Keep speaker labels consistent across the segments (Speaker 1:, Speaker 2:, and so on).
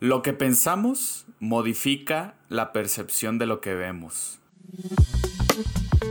Speaker 1: Lo que pensamos modifica la percepción de lo que vemos.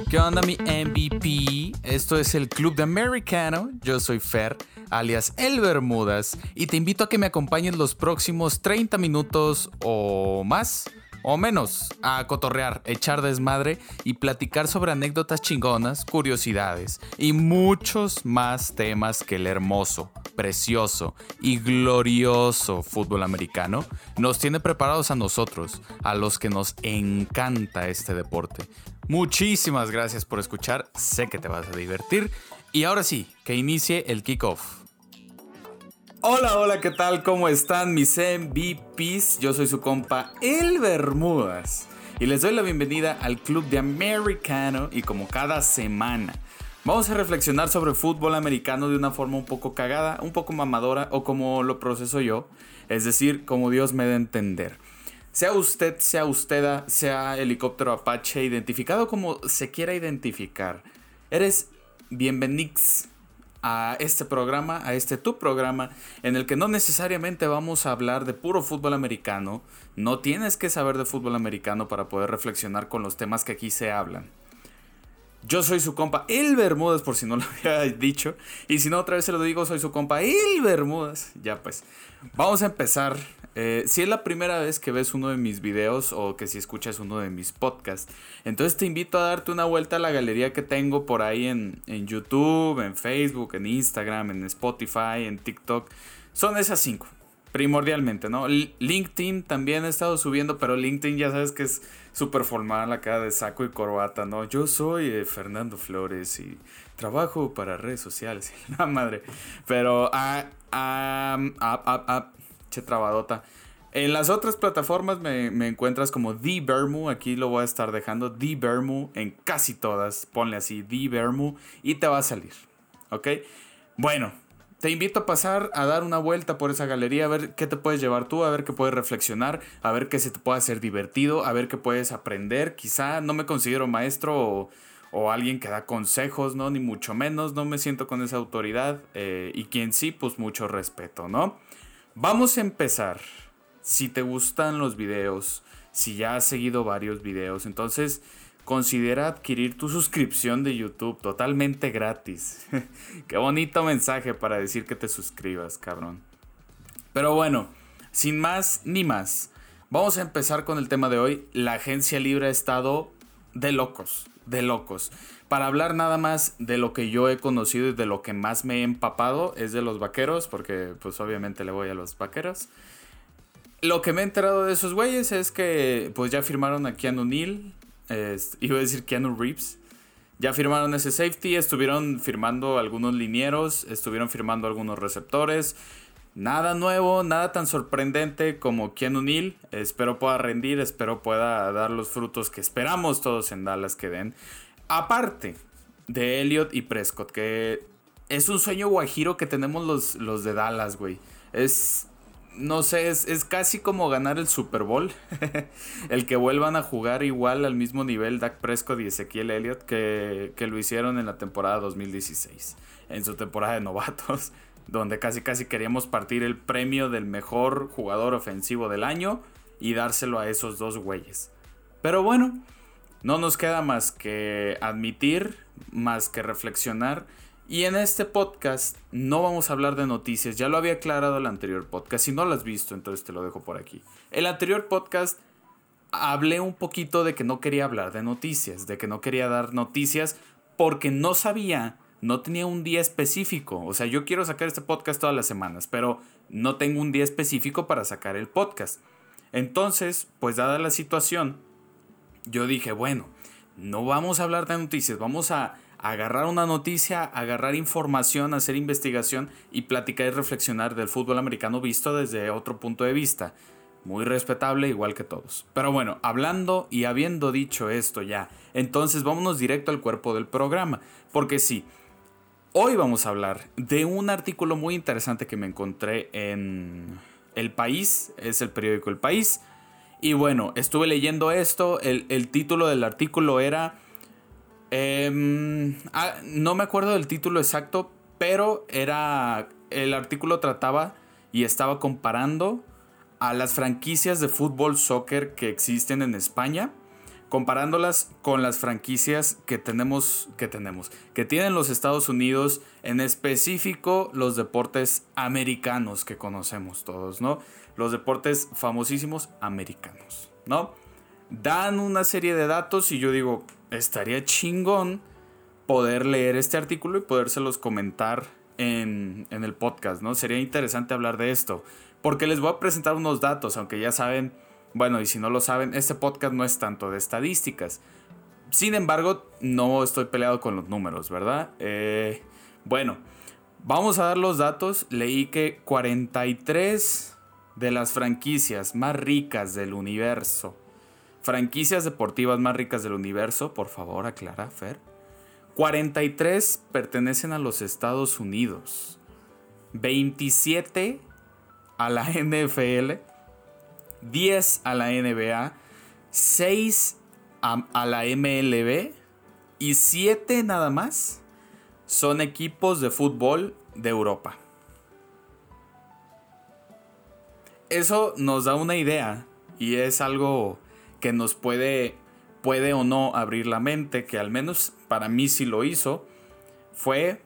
Speaker 1: ¿Qué onda mi MVP? Esto es el Club de Americano. Yo soy Fer, alias El Bermudas, y te invito a que me acompañes los próximos 30 minutos o más o menos, a cotorrear, echar desmadre y platicar sobre anécdotas chingonas, curiosidades y muchos más temas que el hermoso, precioso y glorioso fútbol americano nos tiene preparados a nosotros, a los que nos encanta este deporte. Muchísimas gracias por escuchar, sé que te vas a divertir y ahora sí, que inicie el kickoff. Hola, hola, ¿qué tal? ¿Cómo están mis MVPs? Yo soy su compa El Bermudas y les doy la bienvenida al Club de Americano y como cada semana vamos a reflexionar sobre fútbol americano de una forma un poco cagada, un poco mamadora o como lo proceso yo, es decir, como Dios me a entender. Sea usted, sea usted, sea helicóptero Apache, identificado como se quiera identificar, eres bienvenix a este programa, a este tu programa, en el que no necesariamente vamos a hablar de puro fútbol americano, no tienes que saber de fútbol americano para poder reflexionar con los temas que aquí se hablan. Yo soy su compa El Bermudas, por si no lo había dicho. Y si no, otra vez se lo digo, soy su compa El Bermudas. Ya pues, vamos a empezar eh, si es la primera vez que ves uno de mis videos o que si escuchas uno de mis podcasts, entonces te invito a darte una vuelta a la galería que tengo por ahí en, en YouTube, en Facebook, en Instagram, en Spotify, en TikTok. Son esas cinco, primordialmente, ¿no? LinkedIn también he estado subiendo, pero LinkedIn ya sabes que es súper formal acá de saco y corbata, ¿no? Yo soy eh, Fernando Flores y trabajo para redes sociales, la madre. Pero, ah, ah, ah, ah, ah Che trabadota. En las otras plataformas me, encuentras como The. Aquí lo voy a estar dejando. The en casi todas. Ponle así The y te va a salir. ¿Ok? Bueno, te invito a pasar a dar una vuelta por esa galería, a ver qué te puedes llevar tú, a ver qué puedes reflexionar, a ver qué se te puede hacer divertido, a ver qué puedes aprender. Quizá no me considero maestro o, alguien que da consejos, ¿no? Ni mucho menos, no me siento con esa autoridad. Eh, y quien sí, pues mucho respeto, ¿no? Vamos a empezar. Si te gustan los videos, si ya has seguido varios videos, entonces considera adquirir tu suscripción de YouTube totalmente gratis. Qué bonito mensaje para decir que te suscribas, cabrón. Pero bueno, sin más ni más, vamos a empezar con el tema de hoy. La agencia libre ha estado de locos, de locos. Para hablar nada más de lo que yo he conocido y de lo que más me he empapado es de los vaqueros, porque pues obviamente le voy a los vaqueros. Lo que me he enterado de esos güeyes es que pues ya firmaron a Keanu Iba a decir Keanu Reeves. Ya firmaron ese safety, estuvieron firmando algunos linieros, estuvieron firmando algunos receptores. Nada nuevo, nada tan sorprendente como Keanu Neal. Espero pueda rendir, espero pueda dar los frutos que esperamos todos en Dallas que den. Aparte de Elliot y Prescott, que es un sueño guajiro que tenemos los, los de Dallas, güey. Es, no sé, es, casi como ganar el Super Bowl. el que vuelvan a jugar igual al mismo nivel Dak Prescott y Ezequiel Elliott que, que lo hicieron en la temporada 2016. En su temporada de novatos, donde casi casi queríamos partir el premio del mejor jugador ofensivo del año y dárselo a esos dos güeyes. Pero bueno, no nos queda más que admitir, más que reflexionar. Y en este podcast no vamos a hablar de noticias, ya lo había aclarado el anterior podcast, si no lo has visto entonces te lo dejo por aquí. El anterior podcast hablé un poquito de que no quería hablar de noticias, de que no quería dar noticias porque no sabía, no tenía un día específico. O sea, yo quiero sacar este podcast todas las semanas, pero no tengo un día específico para sacar el podcast. Entonces, pues dada la situación, yo dije, bueno, no vamos a hablar de noticias, vamos a agarrar una noticia, agarrar información, hacer investigación y platicar y reflexionar del fútbol americano visto desde otro punto de vista. Muy respetable, igual que todos. Pero bueno, hablando y habiendo dicho esto ya, entonces vámonos directo al cuerpo del programa. Porque sí, hoy vamos a hablar de un artículo muy interesante que me encontré en El País, es el periódico El País y bueno, estuve leyendo esto, el, título del artículo era... Em, ah, no me acuerdo del título exacto, pero era... El artículo trataba y estaba comparando a las franquicias de fútbol soccer que existen en España, comparándolas con las franquicias que tenemos, que tenemos, que tienen los Estados Unidos, en específico los deportes americanos que conocemos todos, ¿no? Los deportes famosísimos americanos, ¿no? Dan una serie de datos y yo digo, estaría chingón poder leer este artículo y podérselos comentar en, en el podcast, ¿no? Sería interesante hablar de esto, porque les voy a presentar unos datos, aunque ya saben bueno, y si no lo saben, este podcast no es tanto de estadísticas. Sin embargo, no estoy peleado con los números, ¿verdad? Eh, bueno, vamos a dar los datos. Leí que 43 de las franquicias más ricas del universo, franquicias deportivas más ricas del universo, por favor, aclara, Fer. 43 pertenecen a los Estados Unidos, 27 a la NFL 10 a la NBA, 6 a, la MLB y 7 nada más son equipos de fútbol de Europa. Eso nos da una idea y es algo que nos puede, puede o no abrir la mente, que al menos para mí sí lo hizo, fue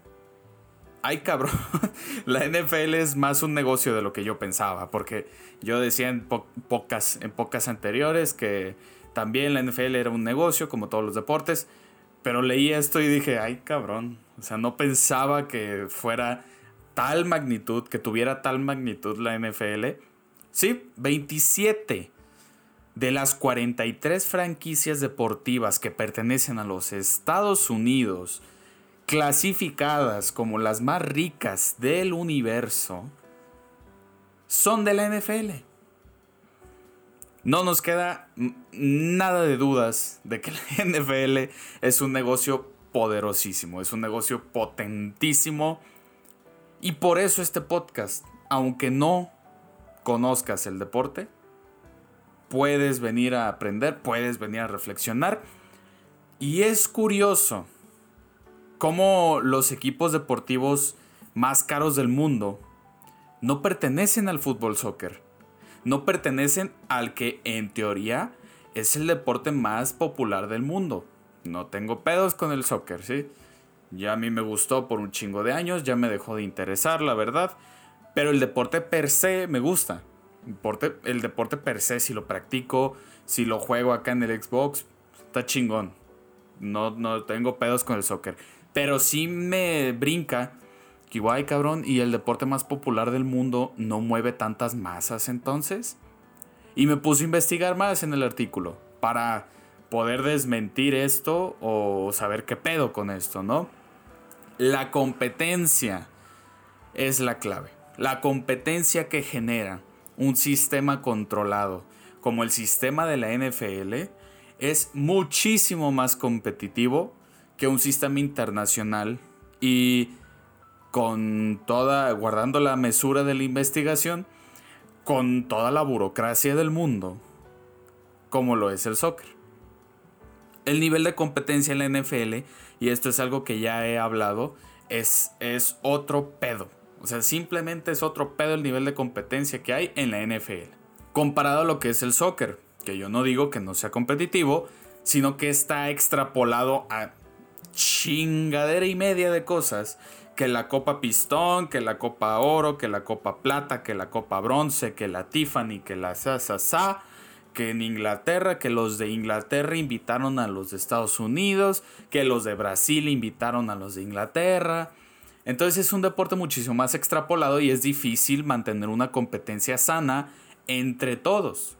Speaker 1: ay cabrón, la NFL es más un negocio de lo que yo pensaba, porque yo decía en, pocas, en pocas anteriores que también la NFL era un negocio, como todos los deportes, pero leí esto y dije, ay cabrón, o sea, no pensaba que fuera tal magnitud, que tuviera tal magnitud la NFL. Sí, 27 de las 43 franquicias deportivas que pertenecen a los Estados Unidos, clasificadas como las más ricas del universo, son de la NFL. No nos queda nada de dudas de que la NFL es un negocio poderosísimo, es un negocio potentísimo. Y por eso este podcast, aunque no conozcas el deporte, puedes venir a aprender, puedes venir a reflexionar. Y es curioso cómo los equipos deportivos más caros del mundo no pertenecen al fútbol soccer. No pertenecen al que en teoría es el deporte más popular del mundo. No tengo pedos con el soccer, ¿sí? Ya a mí me gustó por un chingo de años, ya me dejó de interesar, la verdad. Pero el deporte per se me gusta. El deporte, per se, si lo practico, si lo juego acá en el Xbox, está chingón. No, no tengo pedos con el soccer. Pero sí me brinca que guay, cabrón, y el deporte más popular del mundo no mueve tantas masas entonces. Y me puse a investigar más en el artículo para poder desmentir esto o saber qué pedo con esto, ¿no? La competencia es la clave. La competencia que genera un sistema controlado como el sistema de la NFL es muchísimo más competitivo que un sistema internacional y con toda, guardando la mesura de la investigación, con toda la burocracia del mundo, como lo es el soccer. El nivel de competencia en la NFL, y esto es algo que ya he hablado, es, es otro pedo. O sea, simplemente es otro pedo el nivel de competencia que hay en la NFL. Comparado a lo que es el soccer, que yo no digo que no sea competitivo, sino que está extrapolado a chingadera y media de cosas. Que la copa pistón, que la copa oro, que la copa plata, que la copa bronce, que la Tiffany, que la sa, que en Inglaterra, que los de Inglaterra invitaron a los de Estados Unidos, que los de Brasil invitaron a los de Inglaterra. Entonces es un deporte muchísimo más extrapolado y es difícil mantener una competencia sana entre todos,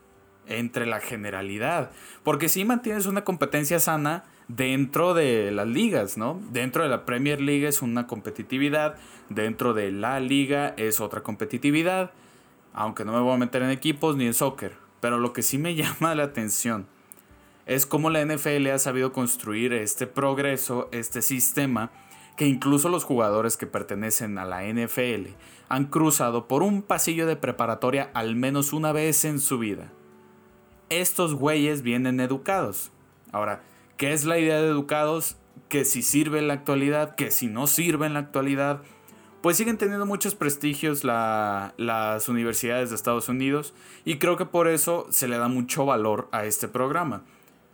Speaker 1: entre la generalidad. Porque si mantienes una competencia sana, dentro de las ligas, ¿no? Dentro de la Premier League es una competitividad, dentro de la liga es otra competitividad, aunque no me voy a meter en equipos ni en soccer, pero lo que sí me llama la atención es cómo la NFL ha sabido construir este progreso, este sistema, que incluso los jugadores que pertenecen a la NFL han cruzado por un pasillo de preparatoria al menos una vez en su vida. Estos güeyes vienen educados. Ahora, ¿Qué es la idea de educados? Que si sirve en la actualidad, que si no sirve en la actualidad. pues siguen teniendo muchos prestigios las universidades de Estados Unidos y creo que por eso se le da mucho valor a este programa.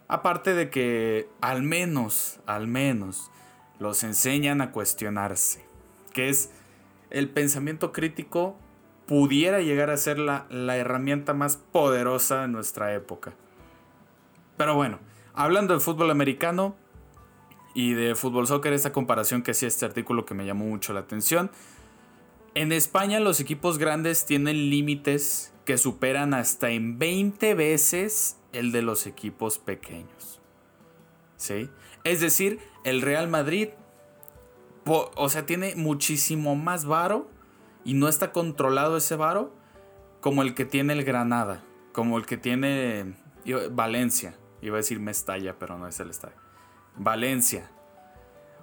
Speaker 1: Aparte de que al menos, al menos, los enseñan a cuestionarse, que es el pensamiento crítico pudiera llegar a ser la, la herramienta más poderosa de nuestra época. Pero bueno, hablando de fútbol americano, y de fútbol soccer, esta comparación que hacía este artículo que me llamó mucho la atención. En España los equipos grandes tienen límites que superan hasta en 20 veces el de los equipos pequeños. ¿Sí? Es decir, el Real Madrid, o sea, tiene muchísimo más varo y no está controlado ese varo como el que tiene el Granada, como el que tiene Valencia. Iba a decir Mestalla, pero no es el estadio. Valencia.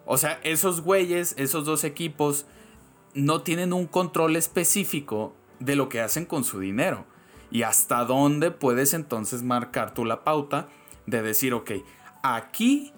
Speaker 1: O sea, esos güeyes, esos dos equipos, no tienen un control específico de lo que hacen con su dinero. Y hasta dónde puedes entonces marcar tú la pauta de decir, ok, aquí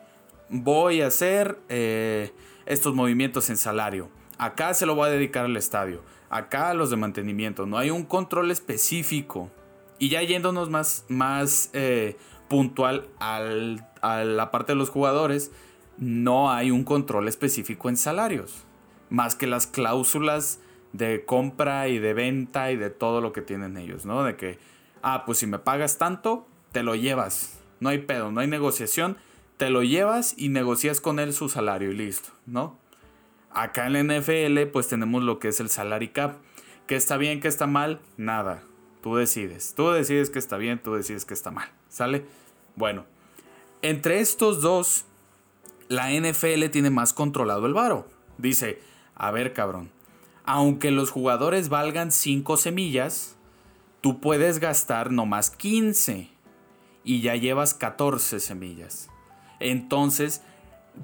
Speaker 1: voy a hacer eh, estos movimientos en salario. Acá se lo voy a dedicar al estadio. Acá a los de mantenimiento. No hay un control específico. Y ya yéndonos más, más eh, puntual al, a la parte de los jugadores, no hay un control específico en salarios, más que las cláusulas de compra y de venta y de todo lo que tienen ellos, ¿no? De que, ah, pues si me pagas tanto, te lo llevas, no hay pedo, no hay negociación, te lo llevas y negocias con él su salario y listo, ¿no? Acá en la NFL pues tenemos lo que es el salary cap, que está bien, que está mal, nada, tú decides, tú decides que está bien, tú decides que está mal, ¿sale? Bueno, entre estos dos, la NFL tiene más controlado el varo. Dice, a ver cabrón, aunque los jugadores valgan 5 semillas, tú puedes gastar nomás 15 y ya llevas 14 semillas. Entonces,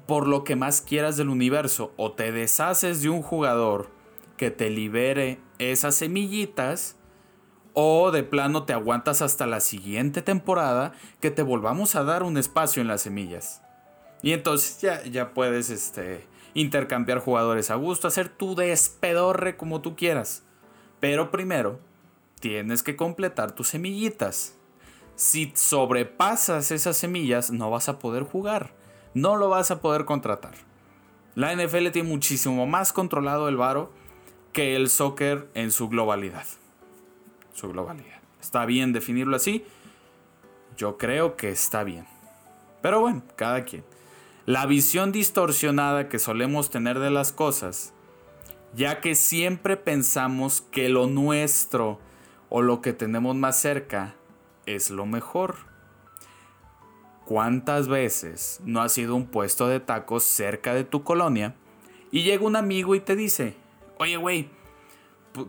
Speaker 1: por lo que más quieras del universo, o te deshaces de un jugador que te libere esas semillitas, o de plano te aguantas hasta la siguiente temporada que te volvamos a dar un espacio en las semillas. Y entonces ya, ya puedes este, intercambiar jugadores a gusto, hacer tu despedorre como tú quieras. Pero primero, tienes que completar tus semillitas. Si sobrepasas esas semillas, no vas a poder jugar. No lo vas a poder contratar. La NFL tiene muchísimo más controlado el varo que el soccer en su globalidad su globalidad. ¿Está bien definirlo así? Yo creo que está bien. Pero bueno, cada quien. La visión distorsionada que solemos tener de las cosas, ya que siempre pensamos que lo nuestro o lo que tenemos más cerca es lo mejor. ¿Cuántas veces no ha sido un puesto de tacos cerca de tu colonia y llega un amigo y te dice, oye güey,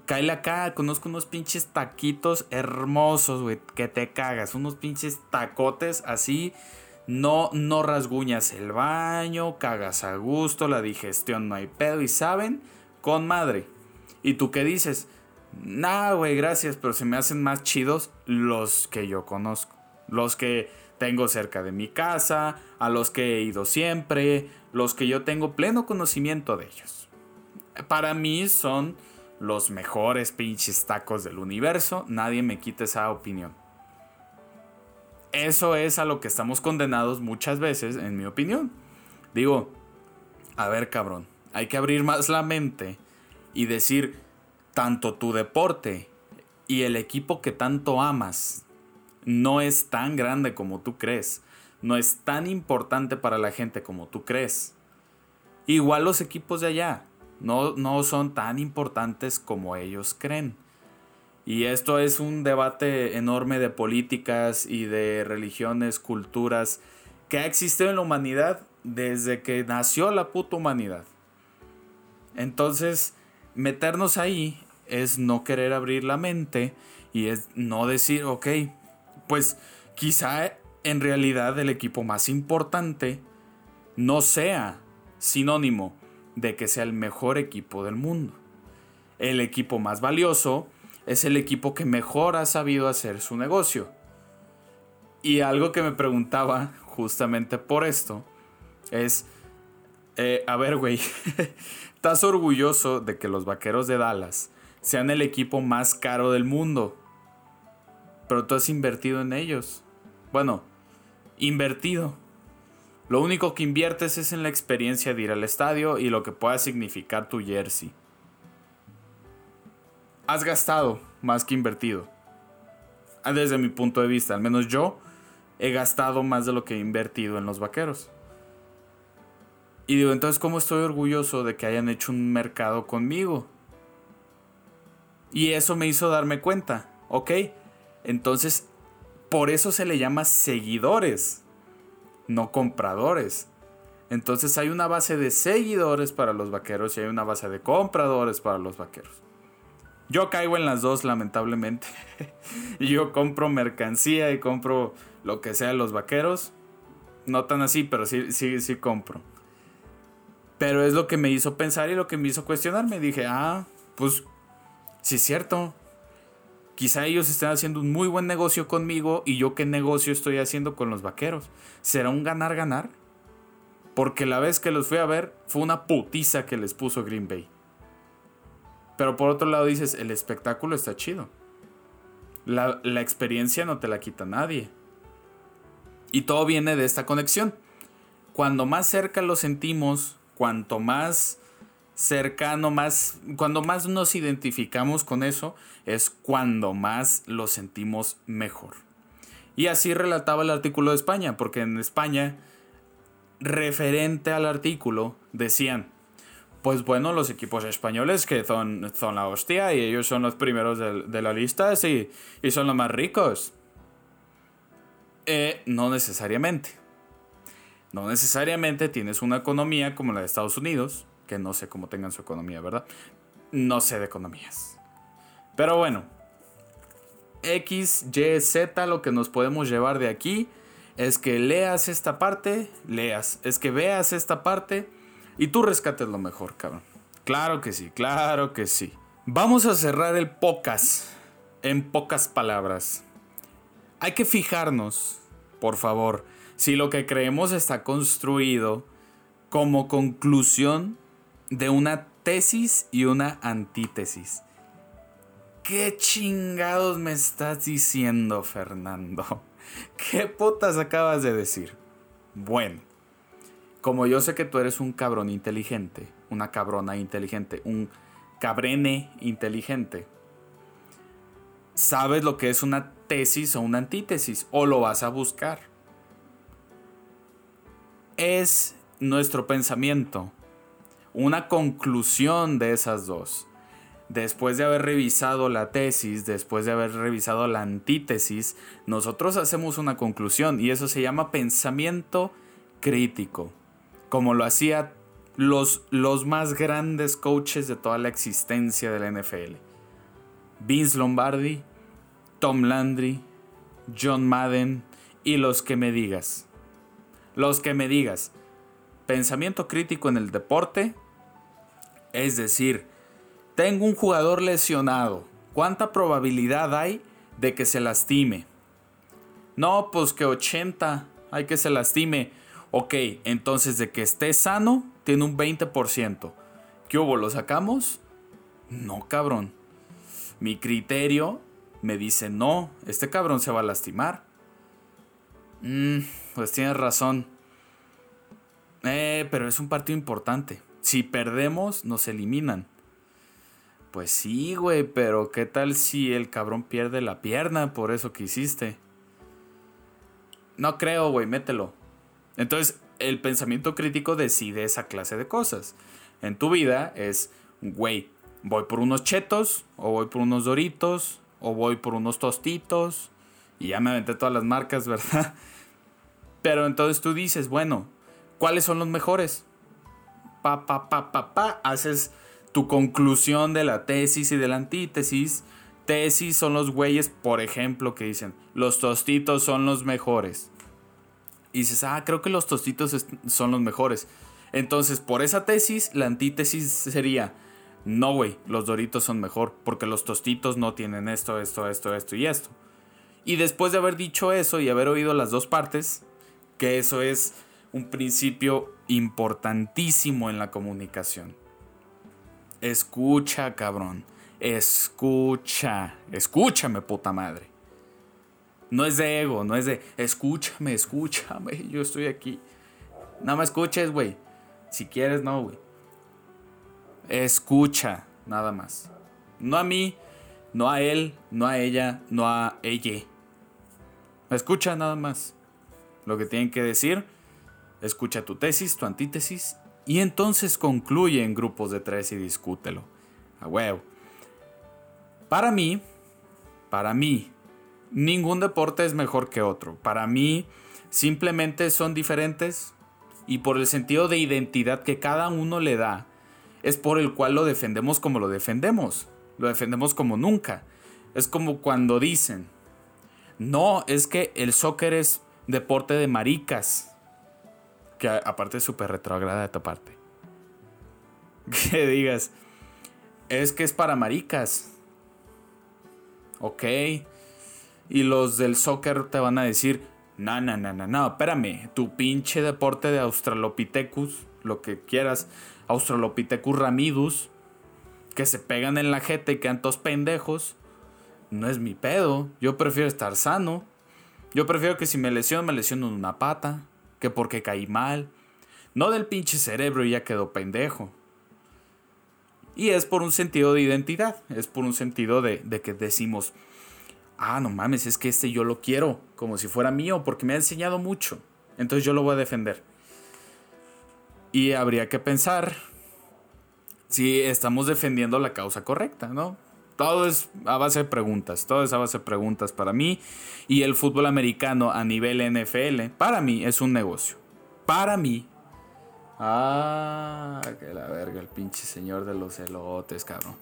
Speaker 1: Cáele acá, conozco unos pinches taquitos hermosos, güey, que te cagas. Unos pinches tacotes así. No, no rasguñas el baño, cagas a gusto, la digestión no hay pedo. Y saben, con madre. ¿Y tú qué dices? Nah, güey, gracias, pero se me hacen más chidos los que yo conozco. Los que tengo cerca de mi casa, a los que he ido siempre, los que yo tengo pleno conocimiento de ellos. Para mí son los mejores pinches tacos del universo. Nadie me quita esa opinión. Eso es a lo que estamos condenados muchas veces, en mi opinión. Digo, a ver cabrón, hay que abrir más la mente y decir, tanto tu deporte y el equipo que tanto amas no es tan grande como tú crees. No es tan importante para la gente como tú crees. Igual los equipos de allá no, son tan importantes como ellos creen. Y esto es un debate enorme de políticas y de religiones, culturas, que ha existido en la humanidad desde que nació la puta humanidad. Entonces, meternos ahí es no querer abrir la mente y es no decir, ok, pues quizá en realidad el equipo más importante no sea sinónimo de que sea el mejor equipo del mundo. El equipo más valioso es el equipo que mejor ha sabido hacer su negocio. Y algo que me preguntaba justamente por esto es, eh, a ver, güey, Estás orgulloso de que los Vaqueros de Dallas sean el equipo más caro del mundo. Pero tú has invertido en ellos. Bueno, invertido. Lo único que inviertes es en la experiencia de ir al estadio y lo que pueda significar tu jersey. Has gastado más que invertido. Desde mi punto de vista, al menos yo he gastado más de lo que he invertido en los vaqueros. Y digo, entonces, ¿cómo estoy orgulloso de que hayan hecho un mercado conmigo? Y eso me hizo darme cuenta, ¿ok? Entonces, por eso se le llama seguidores, no compradores. Entonces hay una base de seguidores para los vaqueros y hay una base de compradores para los vaqueros. Yo caigo en las dos, lamentablemente. yo compro mercancía y compro lo que sea los vaqueros. No tan así, pero sí, sí, sí compro. Pero es lo que me hizo pensar y lo que me hizo cuestionar. Me dije, ah, pues sí es cierto. Quizá ellos estén haciendo un muy buen negocio conmigo y yo qué negocio estoy haciendo con los vaqueros. ¿Será un ganar-ganar? Porque la vez que los fui a ver fue una putiza que les puso Green Bay. Pero por otro lado dices, el espectáculo está chido. La, la experiencia no te la quita nadie. Y todo viene de esta conexión. Cuando más cerca lo sentimos, cuanto más cercano, más, cuando más nos identificamos con eso, es cuando más lo sentimos mejor. Y así relataba el artículo de España, porque en España, referente al artículo, decían, pues bueno, los equipos españoles que son, son la hostia y ellos son los primeros de, la lista y, y, son los más ricos. Eh, no necesariamente. No necesariamente tienes una economía como la de Estados Unidos, que no sé cómo tengan su economía, ¿verdad? No sé de economías. Pero bueno, X, Y, Z, lo que nos podemos llevar de aquí es que leas esta parte, leas, es que veas esta parte y tú rescates lo mejor, cabrón. Claro que sí, claro que sí. Vamos a cerrar el podcast en pocas palabras. Hay que fijarnos, por favor, si lo que creemos está construido como conclusión de una tesis y una antítesis. ¿Qué chingados me estás diciendo, Fernando? ¿Qué putas acabas de decir? Bueno, como yo sé que tú eres un cabrón inteligente, una cabrona inteligente, un cabrene inteligente, sabes lo que es una tesis o una antítesis, o lo vas a buscar. Es nuestro pensamiento una conclusión de esas dos. Después de haber revisado la tesis, después de haber revisado la antítesis, nosotros hacemos una conclusión y eso se llama pensamiento crítico, como lo hacía los, los más grandes coaches de toda la existencia de la NFL. Vince Lombardi, Tom Landry, John Madden y los que me digas. Los que me digas. Pensamiento crítico en el deporte es decir, tengo un jugador lesionado. ¿Cuánta probabilidad hay de que se lastime? No, pues que 80 hay que se lastime. Ok, entonces de que esté sano, tiene un 20%. ¿Qué hubo? ¿Lo sacamos? No, cabrón. Mi criterio me dice, no, este cabrón se va a lastimar. Mm, pues tienes razón. Eh, pero es un partido importante. Si perdemos, nos eliminan. Pues sí, güey, pero ¿qué tal si el cabrón pierde la pierna por eso que hiciste? No creo, güey, mételo. Entonces, el pensamiento crítico decide esa clase de cosas. En tu vida es, güey, voy por unos chetos, o voy por unos doritos, o voy por unos tostitos, y ya me aventé todas las marcas, ¿verdad? Pero entonces tú dices, bueno, ¿cuáles son los mejores? Pa, pa, pa, pa, pa, haces tu conclusión de la tesis y de la antítesis. Tesis son los güeyes, por ejemplo, que dicen, los tostitos son los mejores. Y dices, ah, creo que los tostitos son los mejores. Entonces, por esa tesis, la antítesis sería, no, güey, los doritos son mejor, porque los tostitos no tienen esto, esto, esto, esto y esto. Y después de haber dicho eso y haber oído las dos partes, que eso es un principio importantísimo en la comunicación. Escucha, cabrón. Escucha. Escúchame, puta madre. No es de ego, no es de escúchame, escúchame, yo estoy aquí. Nada más escuches, güey. Si quieres, no, güey. Escucha, nada más. No a mí, no a él, no a ella, no a ella. Escucha nada más lo que tienen que decir. Escucha tu tesis, tu antítesis. Y entonces concluye en grupos de tres y discútelo. A huevo. Para mí, para mí, ningún deporte es mejor que otro. Para mí, simplemente son diferentes y por el sentido de identidad que cada uno le da, es por el cual lo defendemos como lo defendemos. Lo defendemos como nunca. Es como cuando dicen, no, es que el soccer es deporte de maricas. Que aparte es súper retrograda de tu parte. Que digas, es que es para maricas. Ok. Y los del soccer te van a decir, no, no, no, no, no, espérame, tu pinche deporte de Australopithecus, lo que quieras, Australopithecus ramidus, que se pegan en la jeta y quedan todos pendejos, no es mi pedo. Yo prefiero estar sano. Yo prefiero que si me lesiono, me lesiono en una pata, que porque caí mal. No del pinche cerebro y ya quedó pendejo. Y es por un sentido de identidad, es por un sentido de, de que decimos, ah, no mames, es que este yo lo quiero como si fuera mío porque me ha enseñado mucho. Entonces yo lo voy a defender. Y habría que pensar si estamos defendiendo la causa correcta, ¿no? Todo es a base de preguntas, todo es a base de preguntas para mí. Y el fútbol americano a nivel NFL, para mí es un negocio. Para mí. Ah, que la verga, el pinche señor de los elotes, cabrón.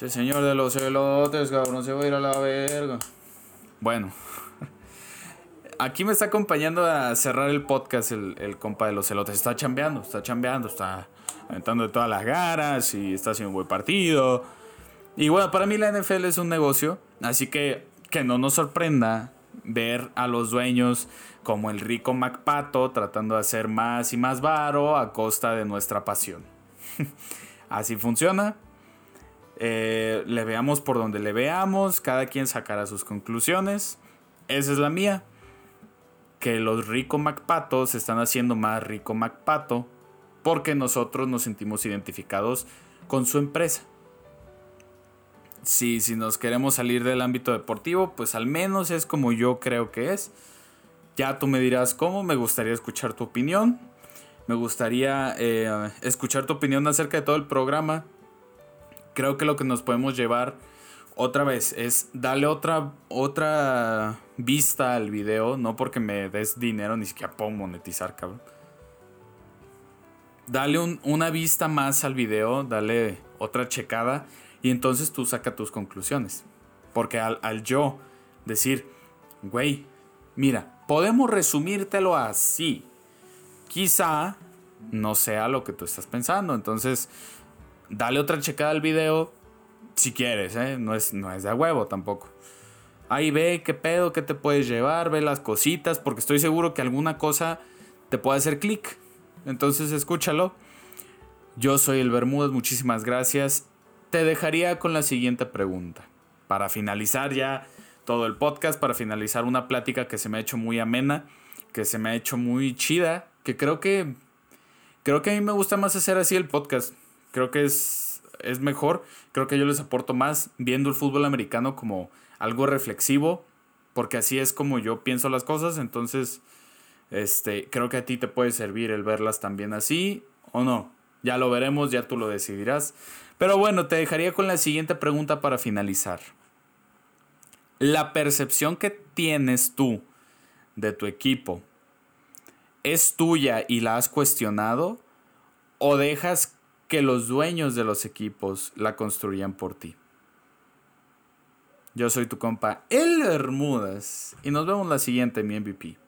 Speaker 1: El señor de los elotes, cabrón, se va a ir a la verga. Bueno, aquí me está acompañando a cerrar el podcast el, el compa de los elotes. Está chambeando, está chambeando, está aventando de todas las ganas y está haciendo un buen partido. Y bueno, para mí la NFL es un negocio, así que que no nos sorprenda ver a los dueños como el rico MacPato tratando de hacer más y más varo a costa de nuestra pasión. así funciona. Eh, le veamos por donde le veamos, cada quien sacará sus conclusiones. Esa es la mía. Que los rico MacPatos están haciendo más rico MacPato porque nosotros nos sentimos identificados con su empresa. Si, si nos queremos salir del ámbito deportivo, pues al menos es como yo creo que es. Ya tú me dirás cómo, me gustaría escuchar tu opinión. Me gustaría eh, escuchar tu opinión acerca de todo el programa creo que lo que nos podemos llevar otra vez es darle otra, otra vista al video, no porque me des dinero, ni siquiera puedo monetizar, cabrón. Dale una vista más al video, dale otra checada y entonces tú saca tus conclusiones. Porque al, al yo decir, güey, mira, podemos resumírtelo así. Quizá no sea lo que tú estás pensando. Entonces, dale otra checada al video si quieres, ¿eh? no, es, no es de huevo tampoco. Ahí ve qué pedo, qué te puedes llevar, ve las cositas, porque estoy seguro que alguna cosa te puede hacer clic. Entonces escúchalo. Yo soy el Bermúdez, muchísimas gracias. Te dejaría con la siguiente pregunta. Para finalizar ya todo el podcast, para finalizar una plática que se me ha hecho muy amena, que se me ha hecho muy chida, que creo que creo que a mí me gusta más hacer así el podcast creo que es, es mejor, creo que yo les aporto más viendo el fútbol americano como algo reflexivo, porque así es como yo pienso las cosas, entonces este, creo que a ti te puede servir el verlas también así o no. Ya lo veremos, ya tú lo decidirás. Pero bueno, te dejaría con la siguiente pregunta para finalizar. La percepción que tienes tú de tu equipo es tuya y la has cuestionado o dejas que los dueños de los equipos la construyan por ti. Yo soy tu compa El Bermudas y nos vemos la siguiente mi MVP.